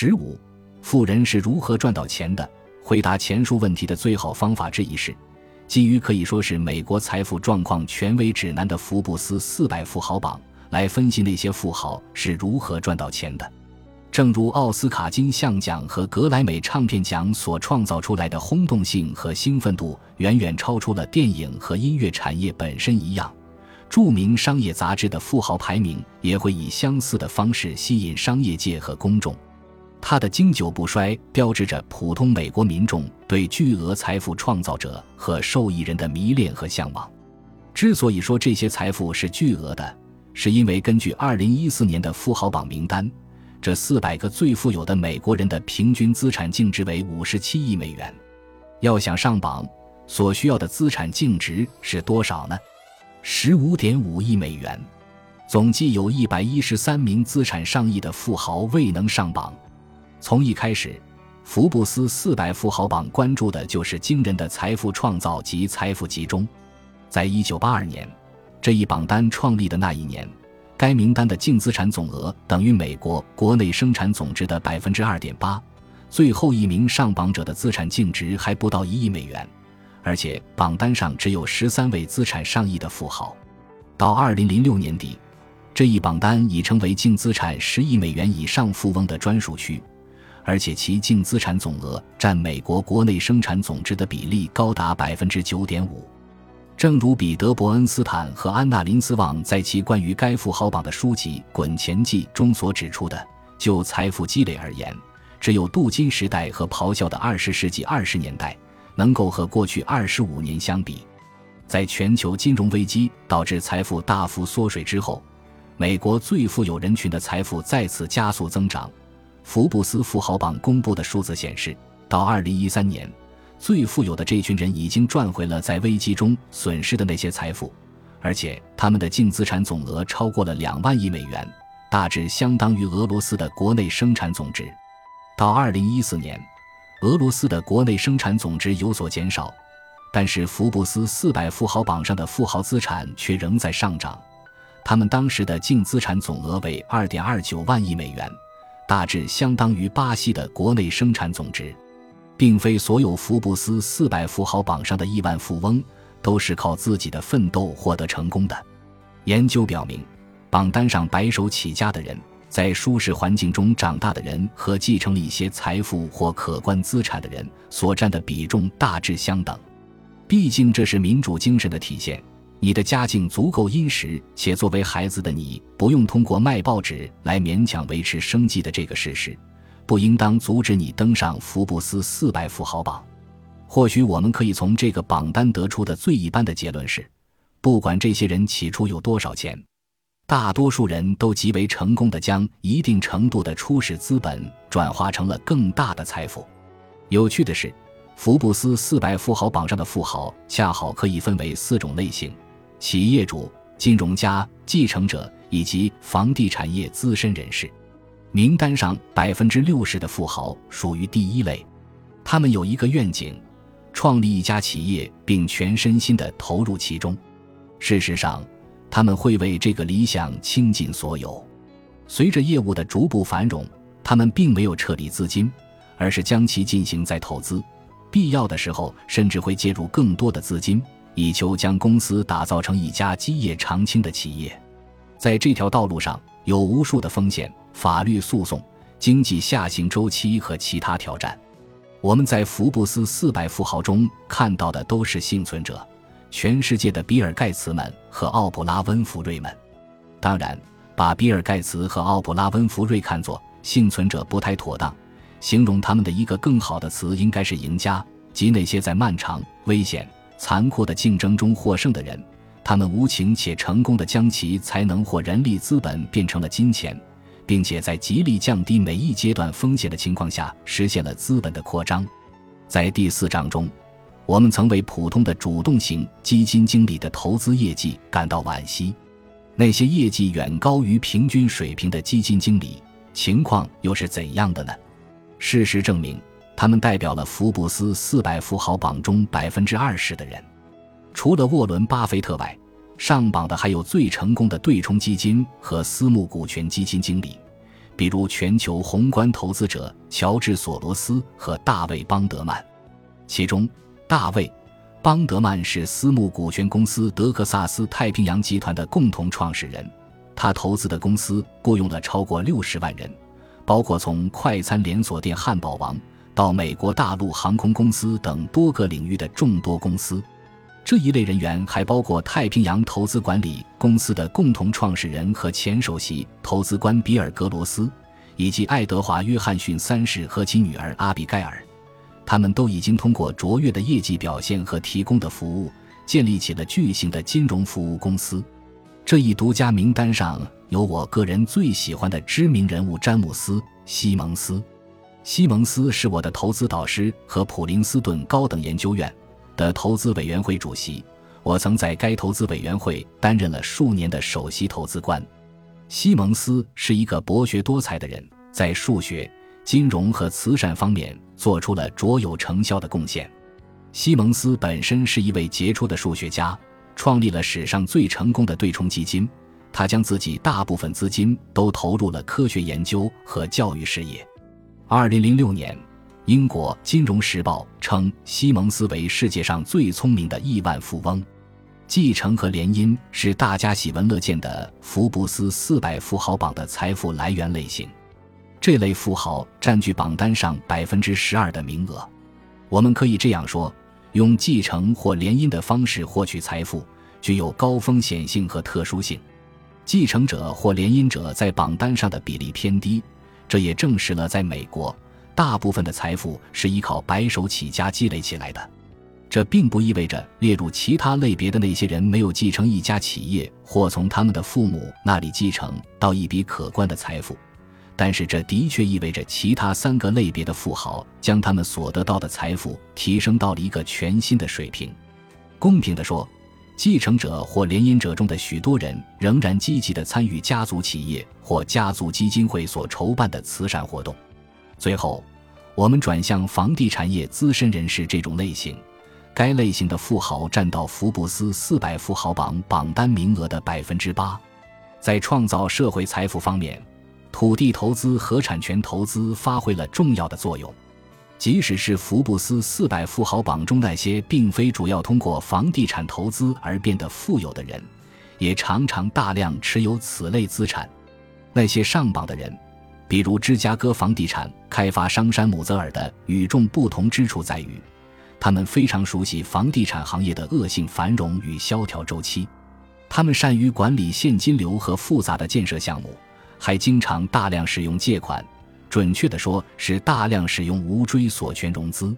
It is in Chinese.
十五，富人是如何赚到钱的？回答前述问题的最好方法之一是，基于可以说是美国财富状况权威指南的福布斯四百富豪榜来分析那些富豪是如何赚到钱的。正如奥斯卡金像奖和格莱美唱片奖所创造出来的轰动性和兴奋度远远超出了电影和音乐产业本身一样，著名商业杂志的富豪排名也会以相似的方式吸引商业界和公众。它的经久不衰标志着普通美国民众对巨额财富创造者和受益人的迷恋和向往。之所以说这些财富是巨额的，是因为根据2014年的富豪榜名单。这四百个最富有的美国人的平均资产净值为五十七亿美元。要想上榜，所需要的资产净值是多少呢？十五点五亿美元。总计有一百一十三名资产上亿的富豪未能上榜。从一开始，福布斯四百富豪榜关注的就是惊人的财富创造及财富集中。在一九八二年，这一榜单创立的那一年。该名单的净资产总额等于美国国内生产总值的百分之二点八，最后一名上榜者的资产净值还不到一亿美元，而且榜单上只有十三位资产上亿的富豪。到二零零六年底，这一榜单已成为净资产十亿美元以上富翁的专属区，而且其净资产总额占美国国内生产总值的比例高达百分之九点五。正如彼得·伯恩斯坦和安娜·林斯旺在其关于该富豪榜的书籍《滚钱记》中所指出的，就财富积累而言，只有镀金时代和咆哮的二十世纪二十年代能够和过去二十五年相比。在全球金融危机导致财富大幅缩水之后，美国最富有人群的财富再次加速增长。福布斯富豪榜公布的数字显示，到二零一三年。最富有的这群人已经赚回了在危机中损失的那些财富，而且他们的净资产总额超过了两万亿美元，大致相当于俄罗斯的国内生产总值。到二零一四年，俄罗斯的国内生产总值有所减少，但是福布斯四百富豪榜上的富豪资产却仍在上涨，他们当时的净资产总额为二点二九万亿美元，大致相当于巴西的国内生产总值。并非所有福布斯四百富豪榜上的亿万富翁都是靠自己的奋斗获得成功的。研究表明，榜单上白手起家的人，在舒适环境中长大的人和继承了一些财富或可观资产的人所占的比重大致相等。毕竟这是民主精神的体现。你的家境足够殷实，且作为孩子的你不用通过卖报纸来勉强维持生计的这个事实。不应当阻止你登上福布斯四百富豪榜。或许我们可以从这个榜单得出的最一般的结论是：不管这些人起初有多少钱，大多数人都极为成功的将一定程度的初始资本转化成了更大的财富。有趣的是，福布斯四百富豪榜上的富豪恰好可以分为四种类型：企业主、金融家、继承者以及房地产业资深人士。名单上百分之六十的富豪属于第一类，他们有一个愿景，创立一家企业，并全身心地投入其中。事实上，他们会为这个理想倾尽所有。随着业务的逐步繁荣，他们并没有撤离资金，而是将其进行再投资，必要的时候甚至会介入更多的资金，以求将公司打造成一家基业长青的企业。在这条道路上，有无数的风险。法律诉讼、经济下行周期和其他挑战，我们在福布斯四百富豪中看到的都是幸存者，全世界的比尔·盖茨们和奥普拉·温弗瑞们。当然，把比尔·盖茨和奥普拉·温弗瑞看作幸存者不太妥当，形容他们的一个更好的词应该是赢家，即那些在漫长、危险、残酷的竞争中获胜的人。他们无情且成功的将其才能或人力资本变成了金钱。并且在极力降低每一阶段风险的情况下，实现了资本的扩张。在第四章中，我们曾为普通的主动型基金经理的投资业绩感到惋惜。那些业绩远高于平均水平的基金经理，情况又是怎样的呢？事实证明，他们代表了福布斯四百富豪榜中百分之二十的人。除了沃伦·巴菲特外，上榜的还有最成功的对冲基金和私募股权基金经理，比如全球宏观投资者乔治·索罗斯和大卫·邦德曼。其中，大卫·邦德曼是私募股权公司德克萨斯太平洋集团的共同创始人，他投资的公司雇佣了超过六十万人，包括从快餐连锁店汉堡王到美国大陆航空公司等多个领域的众多公司。这一类人员还包括太平洋投资管理公司的共同创始人和前首席投资官比尔·格罗斯，以及爱德华·约翰逊三世和其女儿阿比盖尔。他们都已经通过卓越的业绩表现和提供的服务，建立起了巨型的金融服务公司。这一独家名单上有我个人最喜欢的知名人物詹姆斯·西蒙斯。西蒙斯是我的投资导师和普林斯顿高等研究院。的投资委员会主席，我曾在该投资委员会担任了数年的首席投资官。西蒙斯是一个博学多才的人，在数学、金融和慈善方面做出了卓有成效的贡献。西蒙斯本身是一位杰出的数学家，创立了史上最成功的对冲基金。他将自己大部分资金都投入了科学研究和教育事业。二零零六年。英国《金融时报》称西蒙斯为世界上最聪明的亿万富翁。继承和联姻是大家喜闻乐见的福布斯四百富豪榜的财富来源类型。这类富豪占据榜单上百分之十二的名额。我们可以这样说：用继承或联姻的方式获取财富，具有高风险性和特殊性。继承者或联姻者在榜单上的比例偏低，这也证实了在美国。大部分的财富是依靠白手起家积累起来的，这并不意味着列入其他类别的那些人没有继承一家企业或从他们的父母那里继承到一笔可观的财富，但是这的确意味着其他三个类别的富豪将他们所得到的财富提升到了一个全新的水平。公平地说，继承者或联姻者中的许多人仍然积极地参与家族企业或家族基金会所筹办的慈善活动。最后，我们转向房地产业资深人士这种类型。该类型的富豪占到福布斯四百富豪榜榜单名额的百分之八。在创造社会财富方面，土地投资和产权投资发挥了重要的作用。即使是福布斯四百富豪榜中那些并非主要通过房地产投资而变得富有的人，也常常大量持有此类资产。那些上榜的人。比如芝加哥房地产开发商山姆泽尔的与众不同之处在于，他们非常熟悉房地产行业的恶性繁荣与萧条周期，他们善于管理现金流和复杂的建设项目，还经常大量使用借款，准确的说是大量使用无追索权融资。